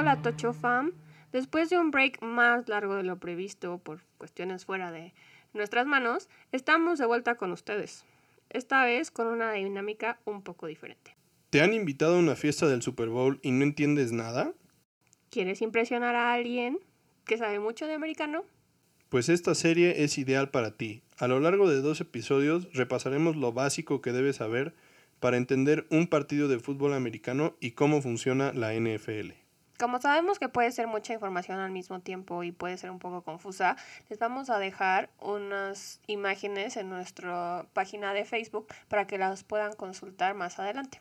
Hola Tocho Fam. Después de un break más largo de lo previsto por cuestiones fuera de nuestras manos, estamos de vuelta con ustedes. Esta vez con una dinámica un poco diferente. ¿Te han invitado a una fiesta del Super Bowl y no entiendes nada? ¿Quieres impresionar a alguien que sabe mucho de americano? Pues esta serie es ideal para ti. A lo largo de dos episodios repasaremos lo básico que debes saber para entender un partido de fútbol americano y cómo funciona la NFL. Como sabemos que puede ser mucha información al mismo tiempo y puede ser un poco confusa, les vamos a dejar unas imágenes en nuestra página de Facebook para que las puedan consultar más adelante.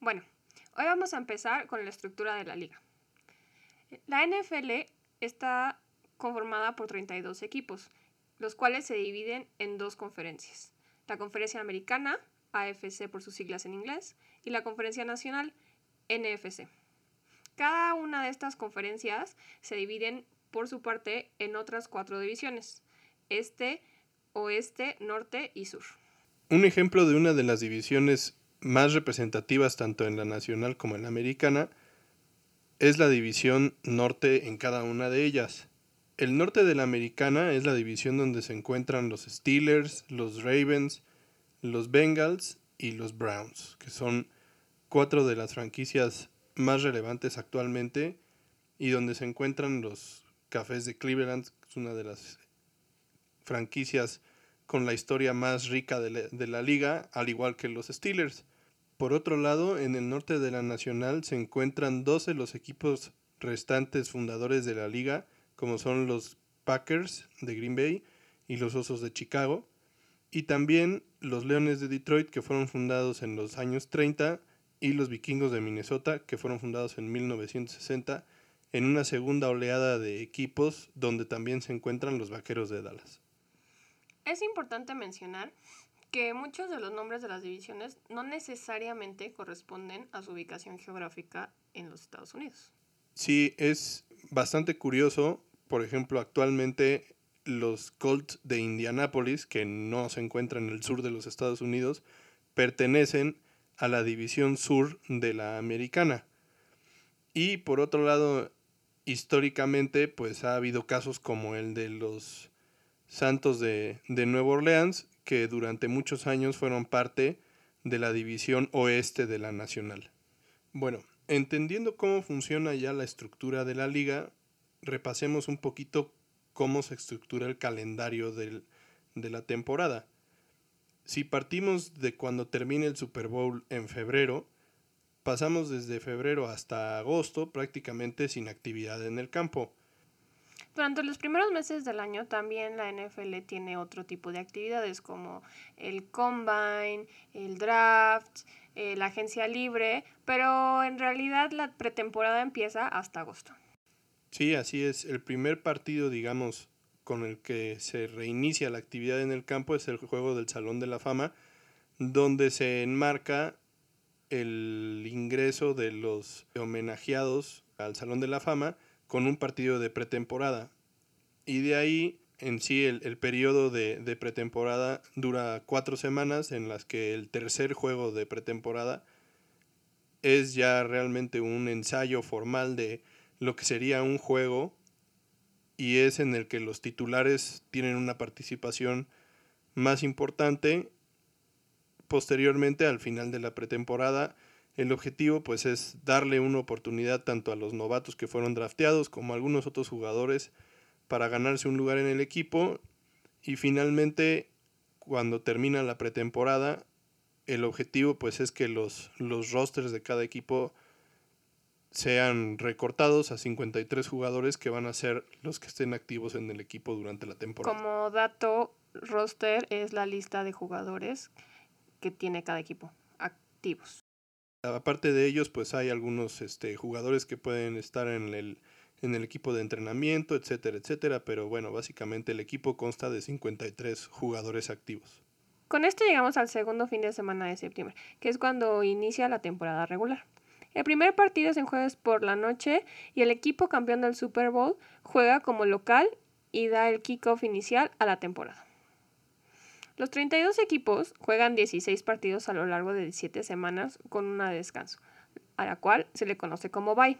Bueno, hoy vamos a empezar con la estructura de la liga. La NFL está conformada por 32 equipos, los cuales se dividen en dos conferencias. La conferencia americana, AFC por sus siglas en inglés, y la conferencia nacional, NFC. Cada una de estas conferencias se dividen por su parte en otras cuatro divisiones, este, oeste, norte y sur. Un ejemplo de una de las divisiones más representativas tanto en la nacional como en la americana es la división norte en cada una de ellas. El norte de la americana es la división donde se encuentran los Steelers, los Ravens, los Bengals y los Browns, que son cuatro de las franquicias más relevantes actualmente y donde se encuentran los Cafés de Cleveland, que es una de las franquicias con la historia más rica de la, de la, liga, al igual que los Steelers. Por otro lado, en el norte de la Nacional se encuentran 12 los equipos restantes fundadores de la liga, como son los Packers de Green Bay y los Osos de Chicago, y también los Leones de Detroit, que fueron fundados en los años 30 y los vikingos de Minnesota, que fueron fundados en 1960, en una segunda oleada de equipos donde también se encuentran los vaqueros de Dallas. Es importante mencionar que muchos de los nombres de las divisiones no necesariamente corresponden a su ubicación geográfica en los Estados Unidos. Sí, es bastante curioso. Por ejemplo, actualmente los Colts de Indianápolis, que no se encuentran en el sur de los Estados Unidos, pertenecen a la división sur de la americana. Y por otro lado, históricamente, pues ha habido casos como el de los Santos de, de Nueva Orleans, que durante muchos años fueron parte de la división oeste de la nacional. Bueno, entendiendo cómo funciona ya la estructura de la liga, repasemos un poquito cómo se estructura el calendario del, de la temporada. Si partimos de cuando termine el Super Bowl en febrero, pasamos desde febrero hasta agosto prácticamente sin actividad en el campo. Durante los primeros meses del año también la NFL tiene otro tipo de actividades como el combine, el draft, eh, la agencia libre, pero en realidad la pretemporada empieza hasta agosto. Sí, así es. El primer partido, digamos, con el que se reinicia la actividad en el campo es el juego del Salón de la Fama, donde se enmarca el ingreso de los homenajeados al Salón de la Fama con un partido de pretemporada. Y de ahí en sí el, periodo de, de, pretemporada dura cuatro semanas en las que el tercer juego de pretemporada es ya realmente un ensayo formal de lo que sería un juego y es en el que los titulares tienen una participación más importante. Posteriormente, al final de la pretemporada, el objetivo pues es darle una oportunidad tanto a los novatos que fueron drafteados como a algunos otros jugadores para ganarse un lugar en el equipo y finalmente cuando termina la pretemporada el objetivo pues es que los, los rosters de cada equipo sean recortados a 53 jugadores que van a ser los que estén activos en el equipo durante la temporada. Como dato, roster es la lista de jugadores que tiene cada equipo activos. Aparte de ellos, pues hay algunos este, jugadores que pueden estar en el, en el equipo de entrenamiento, etcétera, etcétera. Pero bueno, básicamente el equipo consta de 53 jugadores activos. Con esto llegamos al segundo fin de semana de septiembre, que es cuando inicia la temporada regular. El primer partido es en jueves por la noche y el equipo campeón del Super Bowl juega como local y da el kickoff inicial a la temporada. Los 32 equipos juegan 16 partidos a lo largo de 17 semanas con una de descanso, a la cual se le conoce como bye.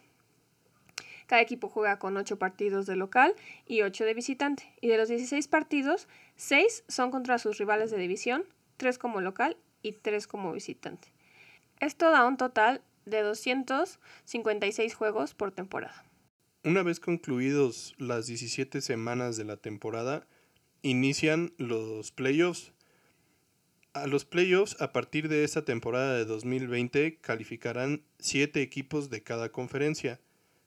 Cada equipo juega con 8 partidos de local y 8 de visitante. Y de los 16 partidos, 6 son contra sus rivales de división, 3 como local y 3 como visitante. Esto da un total de 256 juegos por temporada. Una vez concluidos las 17 semanas de la temporada, inician los playoffs. A los playoffs, a partir de esta temporada de 2020, calificarán 7 equipos de cada conferencia.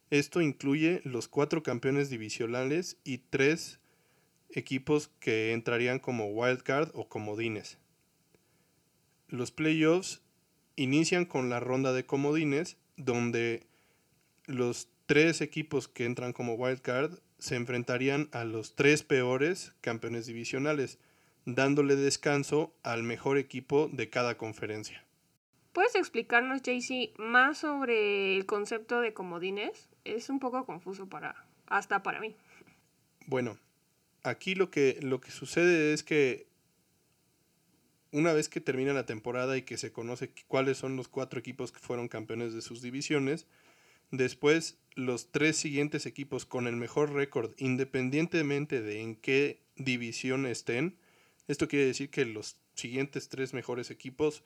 Esto incluye los cuatro campeones divisionales y tres equipos que entrarían como wildcard o comodines. Los playoffs inician con la ronda de comodines, donde los tres equipos que entran como wildcard se enfrentarían a los tres peores campeones divisionales, dándole descanso al mejor equipo de cada conferencia. ¿Puedes explicarnos, JC, más sobre el concepto de comodines? Es un poco confuso para hasta para mí. Bueno, aquí lo que, lo que sucede es que una vez que termina la temporada y que se conoce cuáles son los cuatro equipos que fueron campeones de sus divisiones, después los tres siguientes equipos con el mejor récord, independientemente de en qué división estén, esto quiere decir que los siguientes tres mejores equipos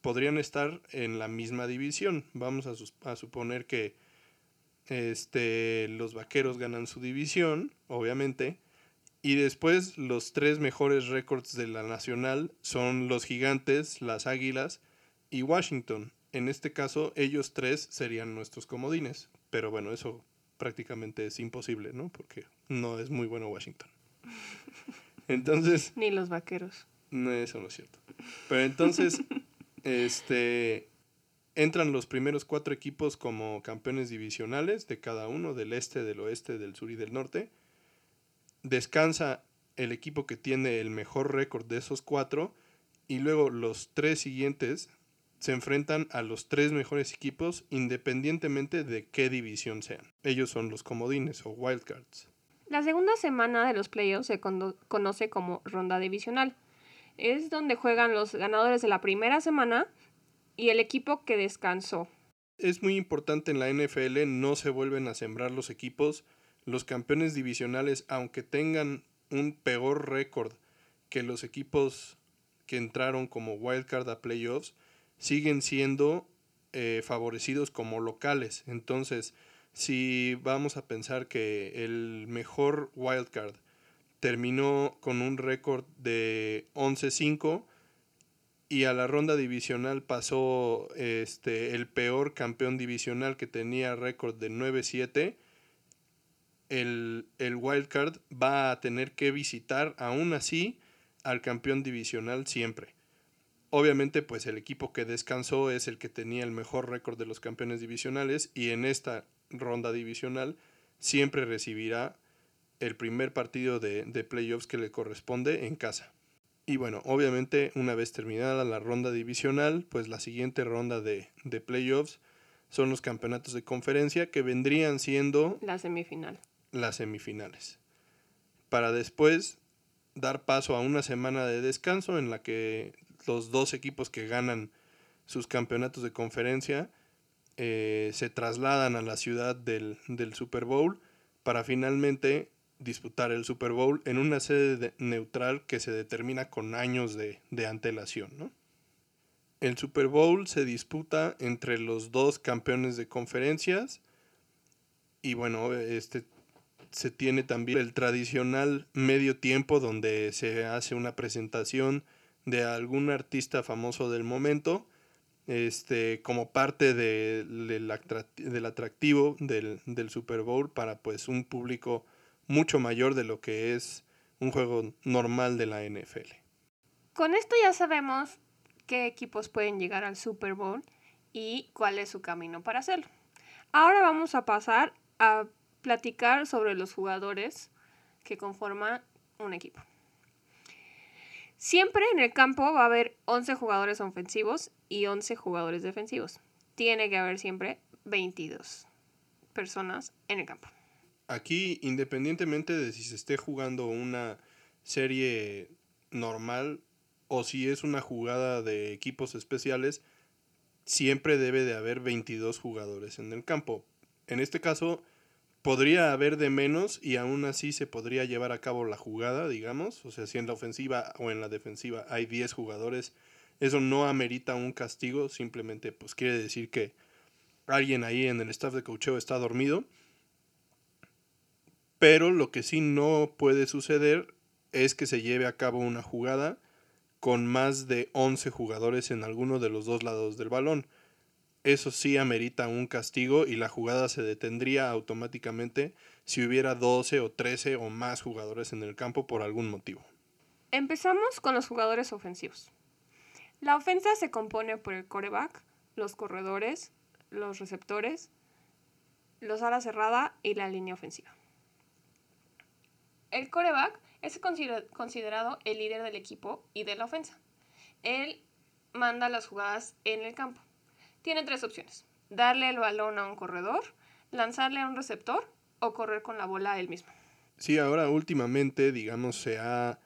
podrían estar en la misma división. Vamos a, suponer que este, los vaqueros ganan su división, obviamente, y después los tres mejores récords de la nacional son los gigantes, las águilas y Washington. En este caso, ellos tres serían nuestros comodines. Pero bueno, eso prácticamente es imposible, ¿no? Porque no es muy bueno Washington. Entonces... Ni los vaqueros. No, eso no es cierto. Pero entonces, este, entran los primeros cuatro equipos como campeones divisionales de cada uno, del este, del oeste, del sur y del norte. Descansa el equipo que tiene el mejor récord de esos cuatro y luego los tres siguientes se enfrentan a los tres mejores equipos independientemente de qué división sean. Ellos son los comodines o wildcards. La segunda semana de los playoffs se conoce como ronda divisional. Es donde juegan los ganadores de la primera semana y el equipo que descansó. Es muy importante en la NFL, no se vuelven a sembrar los equipos. Los campeones divisionales, aunque tengan un peor récord que los equipos que entraron como wildcard a playoffs, siguen siendo eh, favorecidos como locales. Entonces, si vamos a pensar que el mejor wildcard terminó con un récord de 11-5 y a la ronda divisional pasó este, el peor campeón divisional que tenía récord de 9-7, el, el wildcard va a tener que visitar aún así al campeón divisional siempre. Obviamente, pues el equipo que descansó es el que tenía el mejor récord de los campeones divisionales y en esta ronda divisional siempre recibirá el primer partido de, playoffs que le corresponde en casa. Y bueno, obviamente una vez terminada la ronda divisional, pues la siguiente ronda de, de playoffs son los campeonatos de conferencia que vendrían siendo... La semifinal. Las semifinales. Para después dar paso a una semana de descanso en la que los dos equipos que ganan sus campeonatos de conferencia eh, se trasladan a la ciudad del, Super Bowl para finalmente disputar el Super Bowl en una sede neutral que se determina con años de, antelación. El Super Bowl se disputa entre los dos campeones de conferencias y bueno, este se tiene también el tradicional medio tiempo donde se hace una presentación de algún artista famoso del momento, este, como parte de, del atractivo del, del, Super Bowl para pues un público mucho mayor de lo que es un juego normal de la NFL. Con esto ya sabemos qué equipos pueden llegar al Super Bowl y cuál es su camino para hacerlo. Ahora vamos a pasar a platicar sobre los jugadores que conforman un equipo. Siempre en el campo va a haber 11 jugadores ofensivos y 11 jugadores defensivos. Tiene que haber siempre 22 personas en el campo. Aquí, independientemente de si se esté jugando una serie normal o si es una jugada de equipos especiales, siempre debe de haber 22 jugadores en el campo. En este caso, podría haber de menos y aún así se podría llevar a cabo la jugada, digamos. O sea, si en la ofensiva o en la defensiva hay 10 jugadores, eso no amerita un castigo, simplemente pues quiere decir que alguien ahí en el staff de coacheo está dormido. Pero lo que sí no puede suceder es que se lleve a cabo una jugada con más de 11 jugadores en alguno de los dos lados del balón. Eso sí amerita un castigo y la jugada se detendría automáticamente si hubiera 12 o 13 o más jugadores en el campo por algún motivo. Empezamos con los jugadores ofensivos. La ofensa se compone por el coreback, los corredores, los receptores, los ala cerrada y la línea ofensiva. El coreback es considerado el líder del equipo y de la ofensa. Él manda las jugadas en el campo. Tiene tres opciones. Darle el balón a un corredor, lanzarle a un receptor o correr con la bola él mismo. Sí, ahora últimamente, digamos, se ha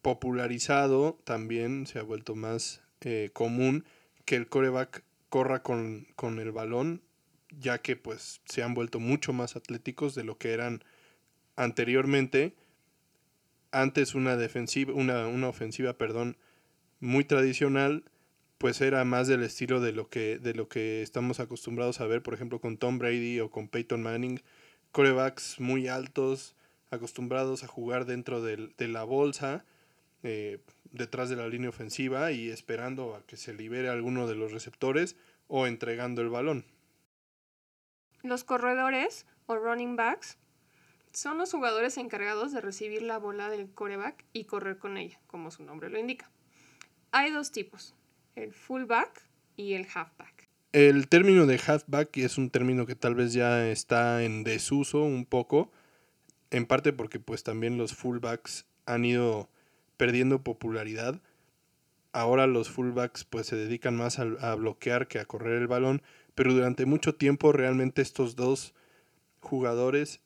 popularizado también, se ha vuelto más eh, común que el coreback corra con, con el balón, ya que pues se han vuelto mucho más atléticos de lo que eran anteriormente antes una defensiva, una, una ofensiva, perdón, muy tradicional, pues era más del estilo de lo que, de lo que estamos acostumbrados a ver, por ejemplo, con Tom Brady o con Peyton Manning, corebacks muy altos, acostumbrados a jugar dentro de la bolsa, eh, detrás de la línea ofensiva y esperando a que se libere alguno de los receptores o entregando el balón. Los corredores o running backs son los jugadores encargados de recibir la bola del coreback y correr con ella, como su nombre lo indica. Hay dos tipos, el fullback y el halfback. El término de halfback es un término que tal vez ya está en desuso un poco, en parte porque pues también los fullbacks han ido perdiendo popularidad. Ahora los fullbacks pues se dedican más a, a bloquear que a correr el balón, pero durante mucho tiempo realmente estos dos jugadores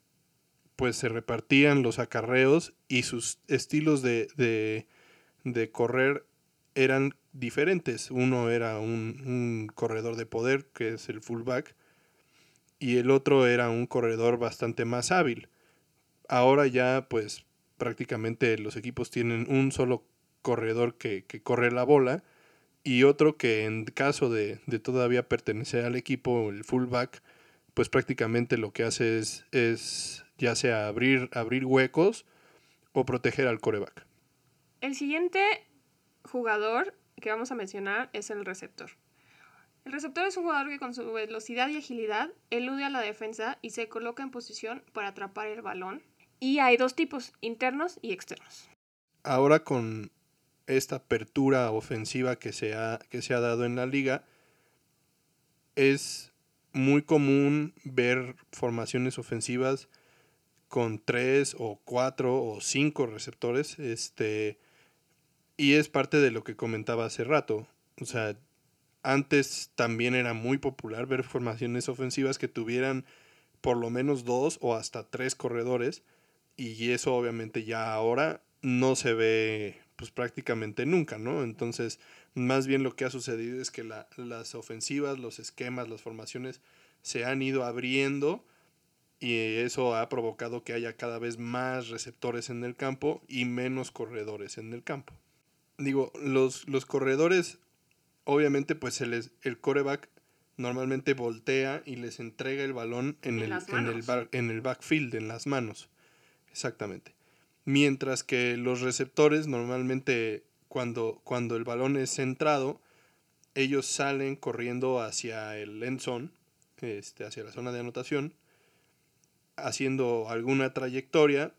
pues se repartían los acarreos y sus estilos de, de, correr eran diferentes. Uno era un, un, corredor de poder, que es el fullback, y el otro era un corredor bastante más hábil. Ahora ya pues prácticamente los equipos tienen un solo corredor que, que corre la bola y otro que en caso de, de, todavía pertenecer al equipo, el fullback, pues prácticamente lo que hace es, es ya sea abrir, abrir huecos o proteger al coreback. El siguiente jugador que vamos a mencionar es el receptor. El receptor es un jugador que con su velocidad y agilidad elude a la defensa y se coloca en posición para atrapar el balón. Y hay dos tipos, internos y externos. Ahora con esta apertura ofensiva que se ha, que se ha dado en la liga, es muy común ver formaciones ofensivas con tres o cuatro o cinco receptores. Este, y es parte de lo que comentaba hace rato. O sea, antes también era muy popular ver formaciones ofensivas que tuvieran por lo menos dos o hasta tres corredores. Y eso obviamente ya ahora no se ve pues prácticamente nunca, ¿no? Entonces, más bien lo que ha sucedido es que las ofensivas, los esquemas, las formaciones se han ido abriendo y eso ha provocado que haya cada vez más receptores en el campo y menos corredores en el campo. Digo, los, los corredores, obviamente, pues el, el coreback normalmente voltea y les entrega el balón en, el, en, el, en el backfield, en las manos. Exactamente. Mientras que los receptores normalmente cuando, cuando el balón es centrado, ellos salen corriendo hacia el end zone, este, hacia la zona de anotación, haciendo alguna trayectoria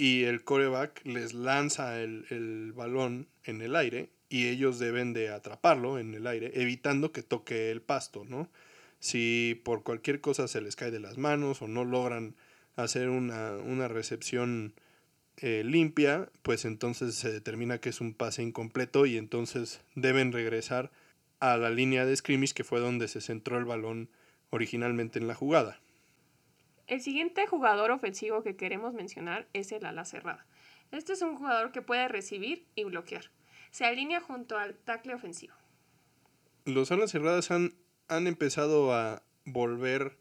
y el coreback les lanza el, balón en el aire y ellos deben de atraparlo en el aire, evitando que toque el pasto, ¿no? Si por cualquier cosa se les cae de las manos o no logran hacer una, una recepción eh, limpia, pues entonces se determina que es un pase incompleto y entonces deben regresar a la línea de scrimmage que fue donde se centró el balón originalmente en la jugada. El siguiente jugador ofensivo que queremos mencionar es el ala cerrada. Este es un jugador que puede recibir y bloquear. Se alinea junto al tackle ofensivo. Los alas cerradas han, han empezado a volver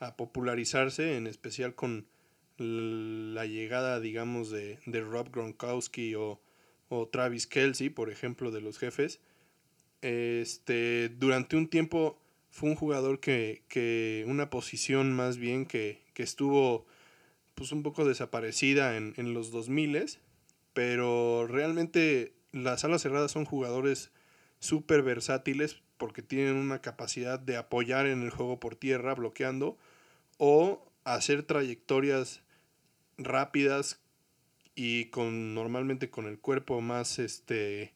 a popularizarse, en especial con la llegada, digamos, de, de Rob Gronkowski o, o, Travis Kelsey, por ejemplo, de los jefes. Este, durante un tiempo fue un jugador que, que una posición más bien que, que estuvo pues un poco desaparecida en, en los 2000 pero realmente las alas cerradas son jugadores súper versátiles porque tienen una capacidad de apoyar en el juego por tierra bloqueando o hacer trayectorias rápidas y con normalmente con el cuerpo más este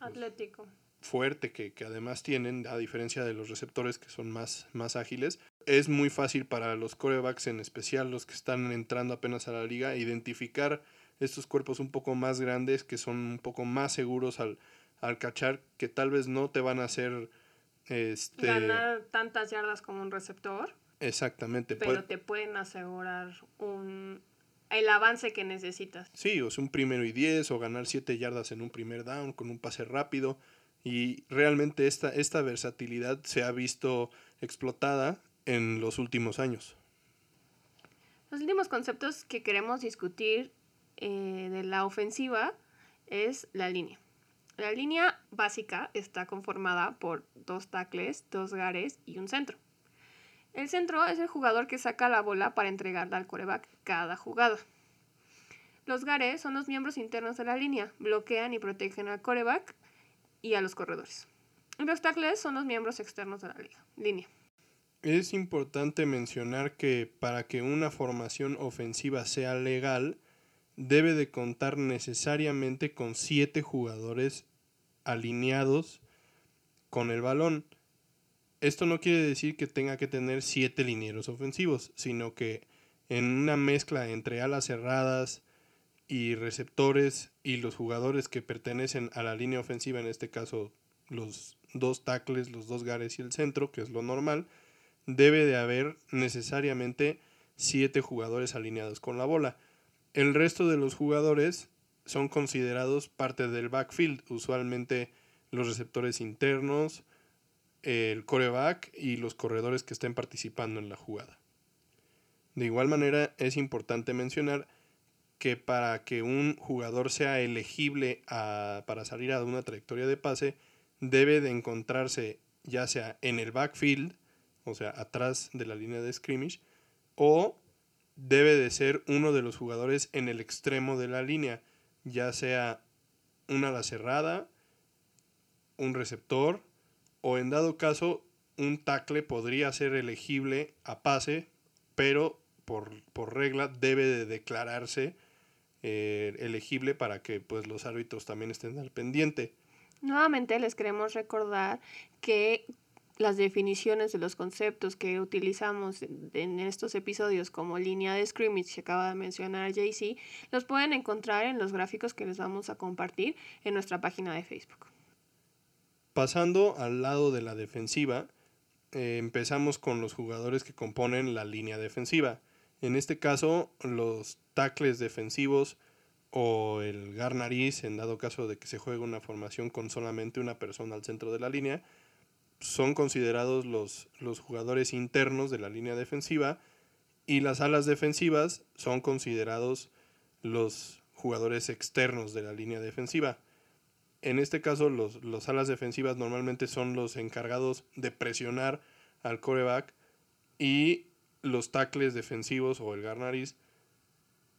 atlético fuerte que, que, además tienen a diferencia de los receptores que son más, más ágiles es muy fácil para los corebacks en especial los que están entrando apenas a la liga identificar estos cuerpos un poco más grandes que son un poco más seguros al, al cachar que tal vez no te van a hacer este ganar tantas yardas como un receptor exactamente pero te pueden asegurar un el avance que necesitas. Sí, o sea, un primero y diez, o ganar siete yardas en un primer down con un pase rápido. Y realmente esta, esta versatilidad se ha visto explotada en los últimos años. Los últimos conceptos que queremos discutir eh, de la ofensiva es la línea. La línea básica está conformada por dos tackles, dos gares y un centro. El centro es el jugador que saca la bola para entregarla al coreback cada jugada. Los gares son los miembros internos de la línea, bloquean y protegen al coreback y a los corredores. Los tackles son los miembros externos de la liga, línea. Es importante mencionar que para que una formación ofensiva sea legal, debe de contar necesariamente con siete jugadores alineados con el balón. Esto no quiere decir que tenga que tener siete linieros ofensivos, sino que en una mezcla entre alas cerradas y receptores y los jugadores que pertenecen a la línea ofensiva, en este caso los dos tackles, los dos gares y el centro, que es lo normal, debe de haber necesariamente siete jugadores alineados con la bola. El resto de los jugadores son considerados parte del backfield, usualmente los receptores internos, el coreback y los corredores que estén participando en la jugada. De igual manera, es importante mencionar que para que un jugador sea elegible para salir a una trayectoria de pase, debe de encontrarse ya sea en el backfield, o sea, atrás de la línea de scrimmage, o debe de ser uno de los jugadores en el extremo de la línea, ya sea una ala cerrada, un receptor, o en dado caso un tackle podría ser elegible a pase, pero por, por regla debe de declararse eh, elegible para que pues, los árbitros también estén al pendiente. Nuevamente les queremos recordar que las definiciones de los conceptos que utilizamos en estos episodios como línea de scrimmage que acaba de mencionar JC, los pueden encontrar en los gráficos que les vamos a compartir en nuestra página de Facebook. Pasando al lado de la defensiva, eh, empezamos con los jugadores que componen la línea defensiva. En este caso, los tackles defensivos o el gar nariz, en dado caso de que se juegue una formación con solamente una persona al centro de la línea, son considerados los, los jugadores internos de la línea defensiva y las alas defensivas son considerados los jugadores externos de la línea defensiva. En este caso, los, alas defensivas normalmente son los encargados de presionar al coreback y los tackles defensivos o el garnariz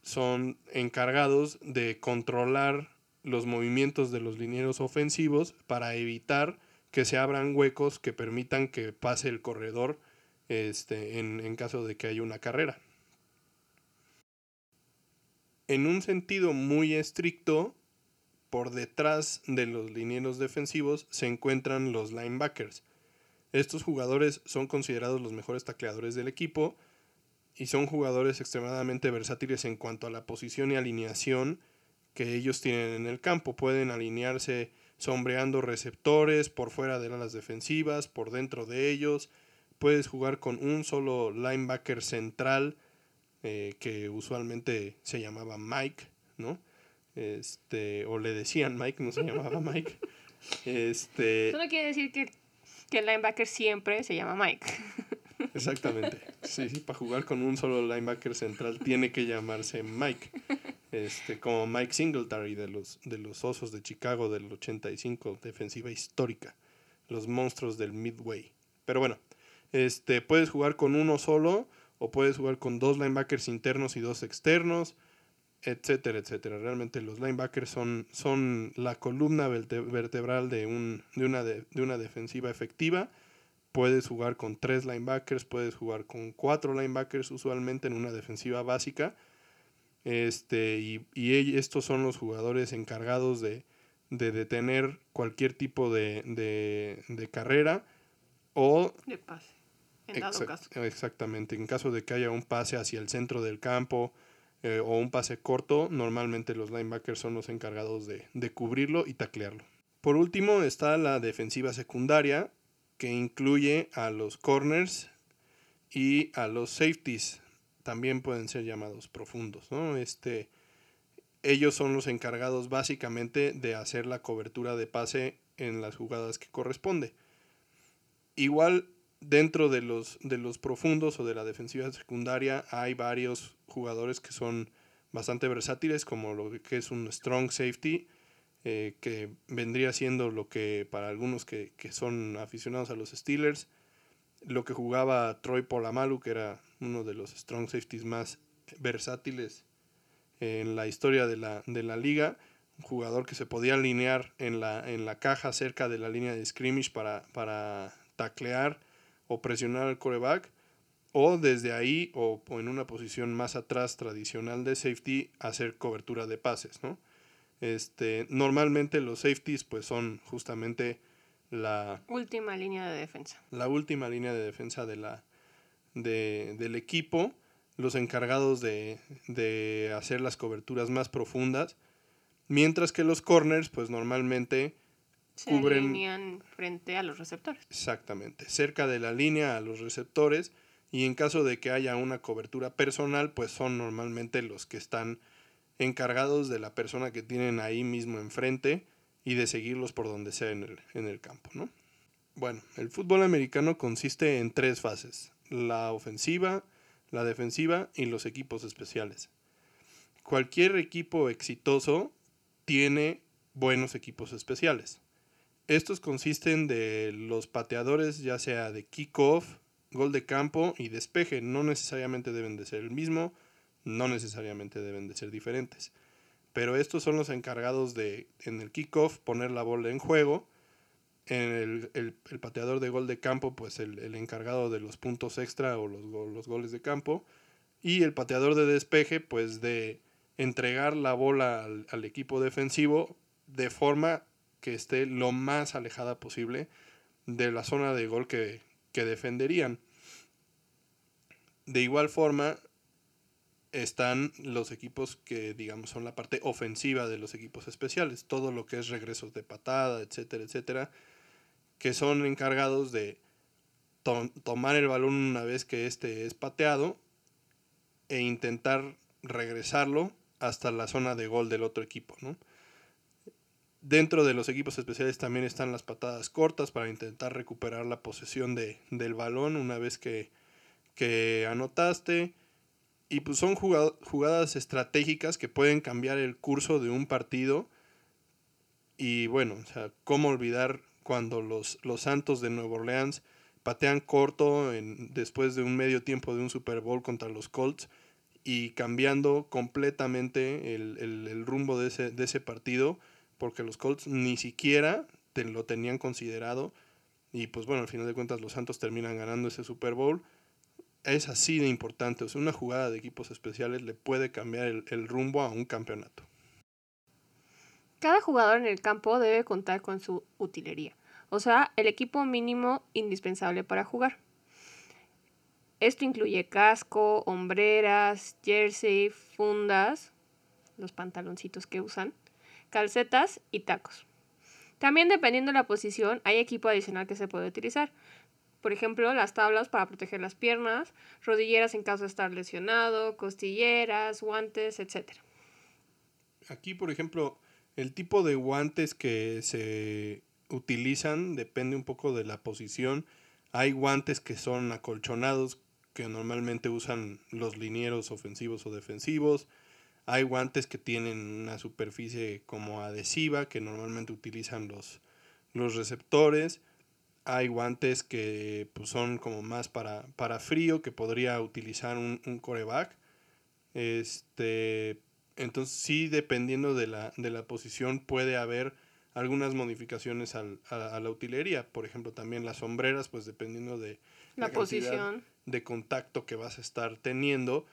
son encargados de controlar los movimientos de los linieros ofensivos para evitar que se abran huecos que permitan que pase el corredor este, en, en caso de que haya una carrera. En un sentido muy estricto, por detrás de los linieros defensivos se encuentran los linebackers. Estos jugadores son considerados los mejores tacleadores del equipo y son jugadores extremadamente versátiles en cuanto a la posición y alineación que ellos tienen en el campo. Pueden alinearse sombreando receptores por fuera de las defensivas, por dentro de ellos. Puedes jugar con un solo linebacker central eh, que usualmente se llamaba Mike, ¿no? Este, o le decían Mike, no se llamaba Mike. Este, Eso no quiere decir que, que el linebacker siempre se llama Mike. Exactamente. Sí, sí, para jugar con un solo linebacker central tiene que llamarse Mike. Este, como Mike Singletary de los, de los Osos de Chicago del 85, defensiva histórica. Los monstruos del Midway. Pero bueno, este, puedes jugar con uno solo o puedes jugar con dos linebackers internos y dos externos, etcétera, etcétera. Realmente los linebackers son, son la columna vertebral de, un, de, una, de, de una defensiva efectiva puedes jugar con tres linebackers, puedes jugar con cuatro linebackers usualmente en una defensiva básica. Este, y, y estos son los jugadores encargados de, de detener cualquier tipo de, de, carrera o... De pase. En dado Exact- caso. Exactamente. En caso de que haya un pase hacia el centro del campo eh, o un pase corto, normalmente los linebackers son los encargados de, de cubrirlo y taclearlo. Por último está la defensiva secundaria, que incluye a los corners y a los safeties. También pueden ser llamados profundos, ¿no? Este, ellos son los encargados básicamente de hacer la cobertura de pase en las jugadas que corresponde. Igual dentro de los, de los profundos o de la defensiva secundaria hay varios jugadores que son bastante versátiles, como lo que es un strong safety, eh, que vendría siendo lo que para algunos que, que son aficionados a los Steelers, lo que jugaba Troy Polamalu, que era uno de los strong safeties más versátiles en la historia de la, de la liga, un jugador que se podía alinear en la, en la caja cerca de la línea de scrimmage para, para taclear o presionar al coreback, o desde ahí o, o en una posición más atrás tradicional de safety hacer cobertura de pases, ¿no? Este, normalmente los safeties pues son justamente la, Última línea de defensa. la última línea de defensa de la, de- del equipo, los encargados de, de hacer las coberturas más profundas, mientras que los corners pues normalmente Se Cubren- alinean frente a los receptores. Exactamente, cerca de la línea a los receptores y en caso de que haya una cobertura personal, pues son normalmente los que están encargados de la persona que tienen ahí mismo enfrente y de seguirlos por donde sea en el, en el campo, ¿no? Bueno, el fútbol americano consiste en tres fases, la ofensiva, la defensiva y los equipos especiales. Cualquier equipo exitoso tiene buenos equipos especiales. Estos consisten de los pateadores, ya sea de kickoff, gol de campo y despeje. No necesariamente deben de ser el mismo, no necesariamente deben de ser diferentes. Pero estos son los encargados de, en el kickoff, poner la bola en juego. En el, el- el pateador de gol de campo, pues el, el encargado de los puntos extra o los, los goles de campo. Y el pateador de despeje, pues de entregar la bola al, al equipo defensivo de forma que esté lo más alejada posible de la zona de gol que, que defenderían. De igual forma, están los equipos que, digamos, son la parte ofensiva de los equipos especiales. Todo lo que es regresos de patada, etcétera, etcétera, que son encargados de to- tomar el balón una vez que éste es pateado e intentar regresarlo hasta la zona de gol del otro equipo, ¿no? Dentro de los equipos especiales también están las patadas cortas para intentar recuperar la posesión de, del balón una vez que, que anotaste. Y pues son jugadas estratégicas que pueden cambiar el curso de un partido. Y bueno, o sea, ¿cómo olvidar cuando los, los Santos de Nueva Orleans patean corto en, después de un medio tiempo de un Super Bowl contra los Colts y cambiando completamente el, el- el rumbo de ese, de ese partido? Porque los Colts ni siquiera lo tenían considerado. Y pues bueno, al final de cuentas los Santos terminan ganando ese Super Bowl es así de importante. O sea, una jugada de equipos especiales le puede cambiar el, el rumbo a un campeonato. Cada jugador en el campo debe contar con su utilería, o sea, el equipo mínimo indispensable para jugar. Esto incluye casco, hombreras, jersey, fundas, los pantaloncitos que usan, calcetas y tacos. También dependiendo de la posición hay equipo adicional que se puede utilizar. Por ejemplo, las tablas para proteger las piernas, rodilleras en caso de estar lesionado, costilleras, guantes, etc. Aquí, por ejemplo, el tipo de guantes que se utilizan depende un poco de la posición. Hay guantes que son acolchonados que normalmente usan los linieros ofensivos o defensivos. Hay guantes que tienen una superficie como adhesiva que normalmente utilizan los, los receptores. Hay guantes que pues, son como más para, para frío que podría utilizar un, un coreback. Este, entonces sí, dependiendo de la, de la posición puede haber algunas modificaciones al, a, la utilería. Por ejemplo, también las sombreras, pues dependiendo de la, posición de contacto que vas a estar teniendo,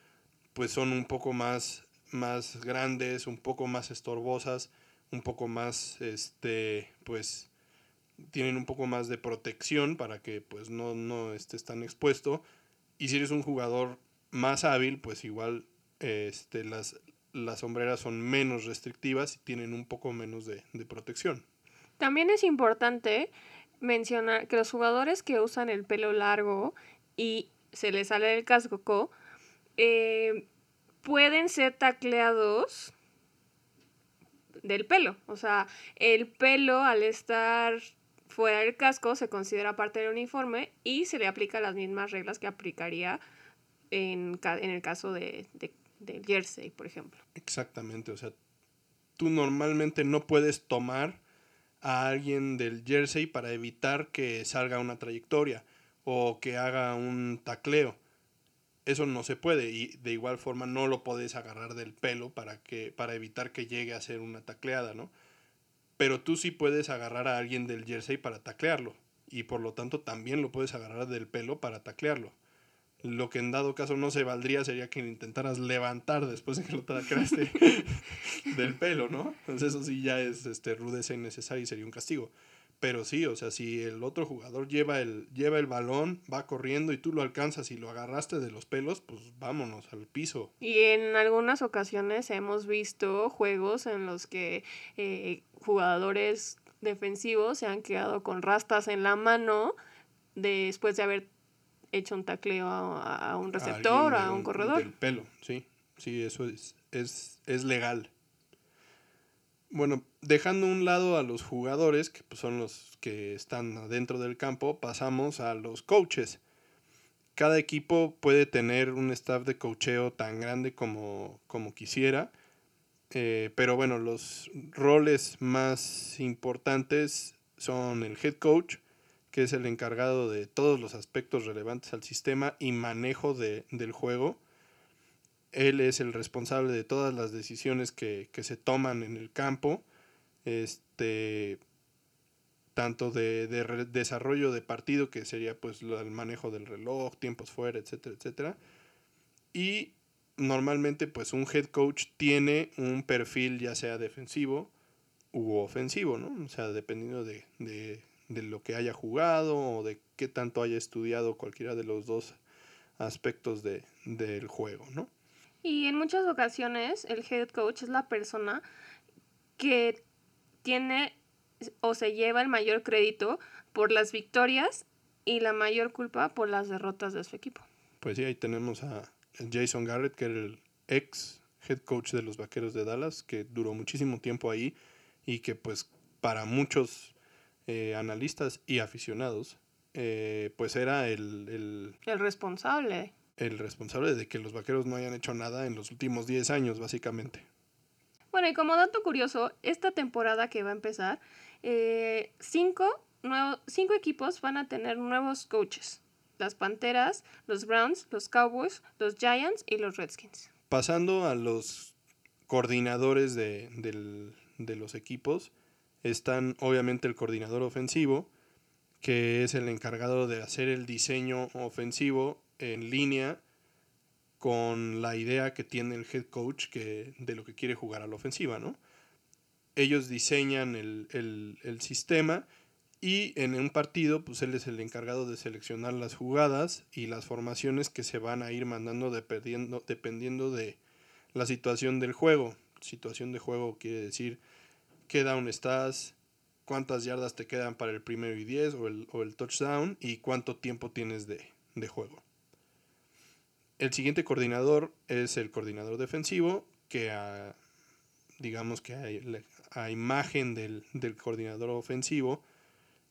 pues son un poco más, más grandes, un poco más estorbosas, un poco más, este, pues, tienen un poco más de protección para que pues no, no estés tan expuesto. Y si eres un jugador más hábil, pues igual este, las, las sombreras son menos restrictivas y tienen un poco menos de, de protección. También es importante mencionar que los jugadores que usan el pelo largo y se les sale el casco, eh, pueden ser tacleados del pelo. O sea, el pelo al estar fuera del casco se considera parte del uniforme y se le aplica las mismas reglas que aplicaría en, en el caso de, de, del jersey, por ejemplo. Exactamente, o sea, tú normalmente no puedes tomar a alguien del jersey para evitar que salga una trayectoria o que haga un tacleo. Eso no se puede y de igual forma no lo puedes agarrar del pelo para, que, para evitar que llegue a ser una tacleada, ¿no? Pero tú sí puedes agarrar a alguien del jersey para taclearlo y por lo tanto también lo puedes agarrar del pelo para taclearlo. Lo que en dado caso no se valdría sería que intentaras levantar después de que lo tacleaste del pelo, ¿no? Entonces eso sí ya es este, rudeza innecesaria y sería un castigo. Pero sí, o sea, si el otro jugador lleva el, lleva el balón, va corriendo y tú lo alcanzas y lo agarraste de los pelos, pues vámonos al piso. Y en algunas ocasiones hemos visto juegos en los que eh, jugadores defensivos se han quedado con rastas en la mano después de haber hecho un tacleo a, un receptor, a, a un corredor. Del pelo, sí, sí, eso es, es, es legal. Bueno, dejando un lado a los jugadores, que pues, son los que están dentro del campo, pasamos a los coaches. Cada equipo puede tener un staff de coacheo tan grande como, como quisiera, eh, pero bueno, los roles más importantes son el head coach, que es el encargado de todos los aspectos relevantes al sistema y manejo de, del juego él es el responsable de todas las decisiones que, se toman en el campo, este, tanto de, desarrollo de partido, que sería pues el manejo del reloj, tiempos fuera, etcétera, etcétera. Y normalmente pues un head coach tiene un perfil ya sea defensivo u ofensivo, ¿no? O sea, dependiendo de, de lo que haya jugado o de qué tanto haya estudiado cualquiera de los dos aspectos de, del juego, ¿no? Y en muchas ocasiones el head coach es la persona que tiene o se lleva el mayor crédito por las victorias y la mayor culpa por las derrotas de su equipo. Pues sí, ahí tenemos a Jason Garrett, que era el ex head coach de los Vaqueros de Dallas, que duró muchísimo tiempo ahí y que pues para muchos eh, analistas y aficionados, eh, pues era el, el, el responsable el responsable de que los vaqueros no hayan hecho nada en los últimos 10 años, básicamente. Bueno, y como dato curioso, esta temporada que va a empezar, eh, cinco, cinco equipos van a tener nuevos coaches. Las Panteras, los Browns, los Cowboys, los Giants y los Redskins. Pasando a los coordinadores de, de los equipos, están obviamente el coordinador ofensivo, que es el encargado de hacer el diseño ofensivo en línea con la idea que tiene el head coach que, de lo que quiere jugar a la ofensiva, ¿no? Ellos diseñan el, sistema Y en un partido, pues él es el encargado de seleccionar las jugadas y las formaciones que se van a ir mandando dependiendo, dependiendo de la situación del juego. Situación de juego quiere decir qué down estás, cuántas yardas te quedan para el primero y diez o el, o el touchdown y cuánto tiempo tienes de, de juego. El siguiente coordinador es el coordinador defensivo, que a, digamos que a, imagen del, del, coordinador ofensivo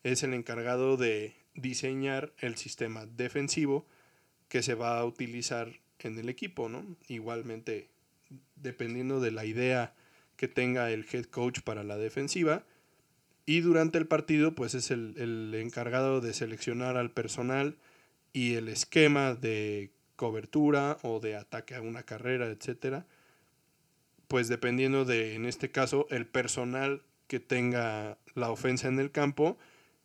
es el encargado de diseñar el sistema defensivo que se va a utilizar en el equipo, ¿no? Igualmente, dependiendo de la idea que tenga el head coach para la defensiva. Y durante el partido, pues es el, el encargado de seleccionar al personal y el esquema de cobertura o de ataque a una carrera, etcétera, pues dependiendo de, en este caso, el personal que tenga la ofensa en el campo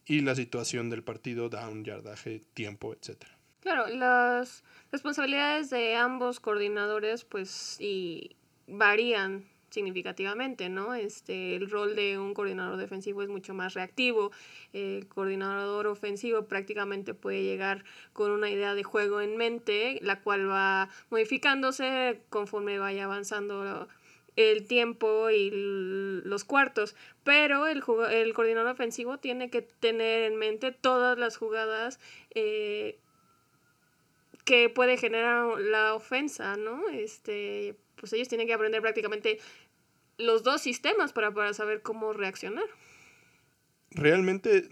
y la situación del partido, down, yardaje, tiempo, etcétera. Claro, las responsabilidades de ambos coordinadores pues y varían significativamente, ¿no? Este, el rol de un coordinador defensivo es mucho más reactivo. El coordinador ofensivo prácticamente puede llegar con una idea de juego en mente, la cual va modificándose conforme vaya avanzando el tiempo y los cuartos, pero el, el coordinador ofensivo tiene que tener en mente todas las jugadas eh, que puede generar la ofensa, ¿no? Este, pues ellos tienen que aprender prácticamente los dos sistemas para, para saber cómo reaccionar. Realmente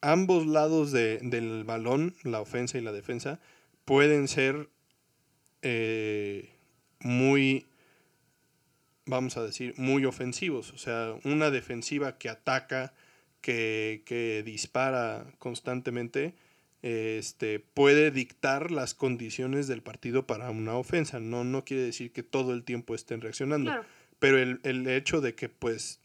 ambos lados de, del balón, la ofensa y la defensa, pueden ser eh, muy, vamos a decir, muy ofensivos. O sea, una defensiva que ataca, que, que dispara constantemente, este, puede dictar las condiciones del partido para una ofensa. No, no quiere decir que todo el tiempo estén reaccionando. Claro pero el, el hecho de que pues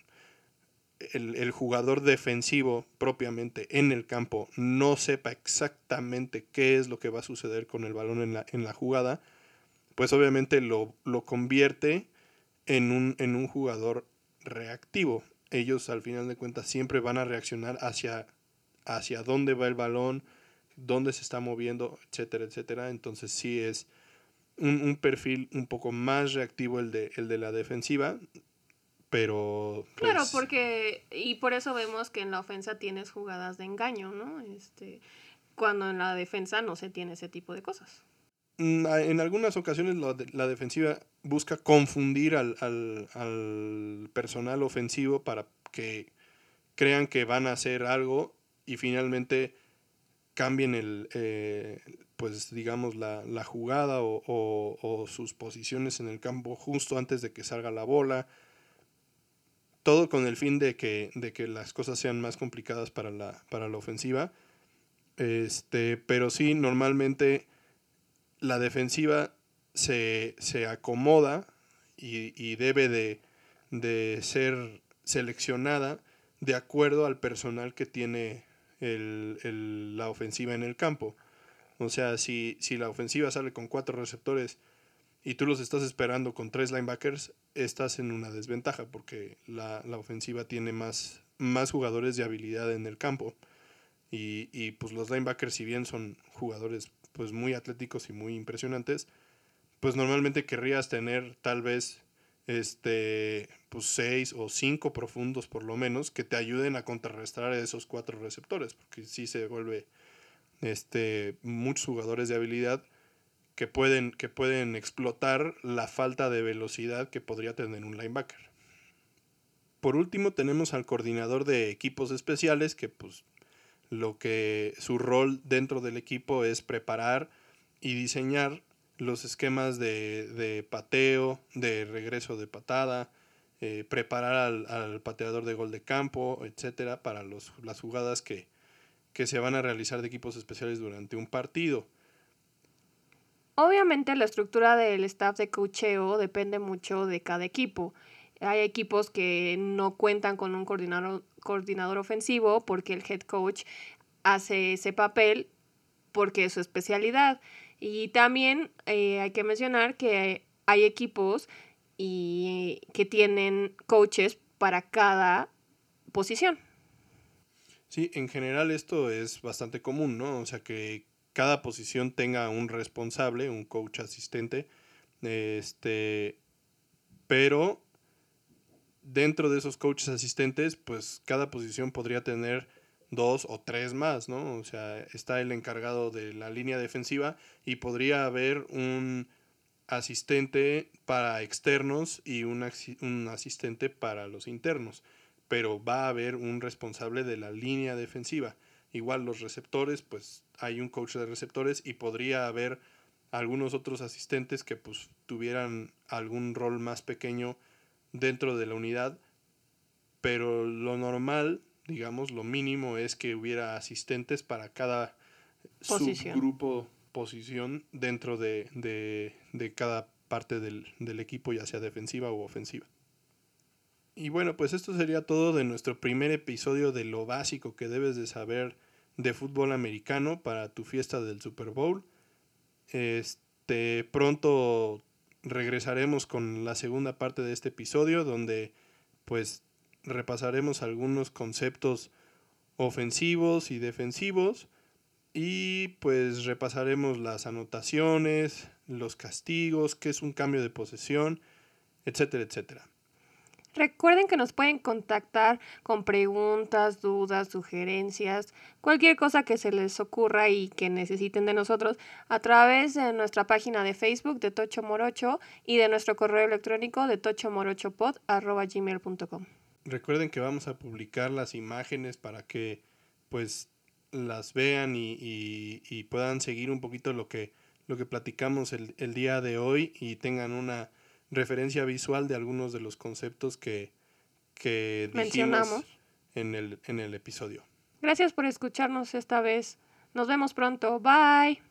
el, el, jugador defensivo propiamente en el campo no sepa exactamente qué es lo que va a suceder con el balón en la, en la jugada, pues obviamente lo, lo convierte en un, en un jugador reactivo. Ellos al final de cuentas siempre van a reaccionar hacia, hacia dónde va el balón, dónde se está moviendo, etcétera, etcétera. Entonces sí es un, un, perfil un poco más reactivo el de, el de la defensiva, pero... Pues... Claro, porque... Y por eso vemos que en la ofensa tienes jugadas de engaño, ¿no? Este, cuando en la defensa no se tiene ese tipo de cosas. Mm, en algunas ocasiones la, la defensiva busca confundir al, al, al, personal ofensivo para que crean que van a hacer algo y finalmente cambien el, eh, pues digamos, la, jugada o, o, o, sus posiciones en el campo justo antes de que salga la bola. Todo con el fin de que, de que las cosas sean más complicadas para la, para la ofensiva. Este, pero sí, normalmente la defensiva se, se acomoda y, y debe de, de, ser seleccionada de acuerdo al personal que tiene el, el, la ofensiva en el campo. O sea, si, si la ofensiva sale con cuatro receptores y tú los estás esperando con tres linebackers, estás en una desventaja porque la, la ofensiva tiene más, más jugadores de habilidad en el campo. Y, y, pues los linebackers, si bien son jugadores pues muy atléticos y muy impresionantes, pues normalmente querrías tener tal vez este pues seis o cinco profundos por lo menos que te ayuden a contrarrestar a esos cuatro receptores, porque si se vuelve este, muchos jugadores de habilidad que pueden, que pueden explotar la falta de velocidad que podría tener un linebacker. Por último tenemos al coordinador de equipos especiales que pues lo que su rol dentro del equipo es preparar y diseñar los esquemas de, de pateo, de regreso de patada, eh, preparar al, al, pateador de gol de campo, etcétera, para los, las jugadas que, que se van a realizar de equipos especiales durante un partido. Obviamente la estructura del staff de cocheo depende mucho de cada equipo. Hay equipos que no cuentan con un coordinador, coordinador ofensivo porque el head coach hace ese papel porque es su especialidad. Y también eh, hay que mencionar que hay equipos y, que tienen coaches para cada posición. Sí, en general esto es bastante común, ¿no? O sea, que cada posición tenga un responsable, un coach asistente, este, pero dentro de esos coaches asistentes, pues cada posición podría tener dos o tres más, ¿no? O sea, está el encargado de la línea defensiva y podría haber un asistente para externos y un, asistente para los internos, pero va a haber un responsable de la línea defensiva. Igual los receptores, pues hay un coach de receptores y podría haber algunos otros asistentes que pues tuvieran algún rol más pequeño dentro de la unidad, pero lo normal, digamos, lo mínimo es que hubiera asistentes para cada subgrupo posición dentro de, de, cada parte del, del, equipo, ya sea defensiva o ofensiva. Y bueno, pues esto sería todo de nuestro primer episodio de lo básico que debes de saber de fútbol americano para tu fiesta del Super Bowl. Este, pronto regresaremos con la segunda parte de este episodio donde pues repasaremos algunos conceptos ofensivos y defensivos y pues repasaremos las anotaciones, los castigos, qué es un cambio de posesión, etcétera, etcétera. Recuerden que nos pueden contactar con preguntas, dudas, sugerencias, cualquier cosa que se les ocurra y que necesiten de nosotros a través de nuestra página de Facebook de Tocho Morocho y de nuestro correo electrónico de tochomorochopod.gmail.com. Recuerden que vamos a publicar las imágenes para que pues las vean y, puedan seguir un poquito lo que, lo que platicamos el, día de hoy y tengan una referencia visual de algunos de los conceptos que, que mencionamos en el, en el episodio. Gracias por escucharnos esta vez. Nos vemos pronto. Bye.